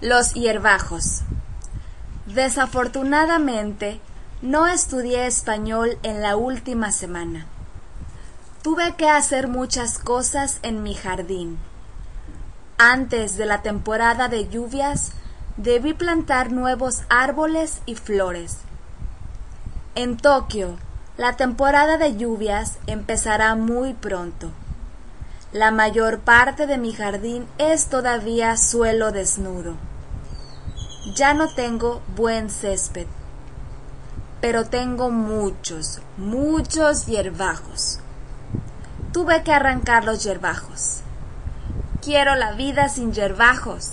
Los hierbajos. Desafortunadamente, no estudié español en la última semana. Tuve que hacer muchas cosas en mi jardín. Antes de la temporada de lluvias, debí plantar nuevos árboles y flores. En Tokio, la temporada de lluvias empezará muy pronto. La mayor parte de mi jardín es todavía suelo desnudo. Ya no tengo buen césped, pero tengo muchos, muchos hierbajos. Tuve que arrancar los hierbajos. Quiero la vida sin hierbajos,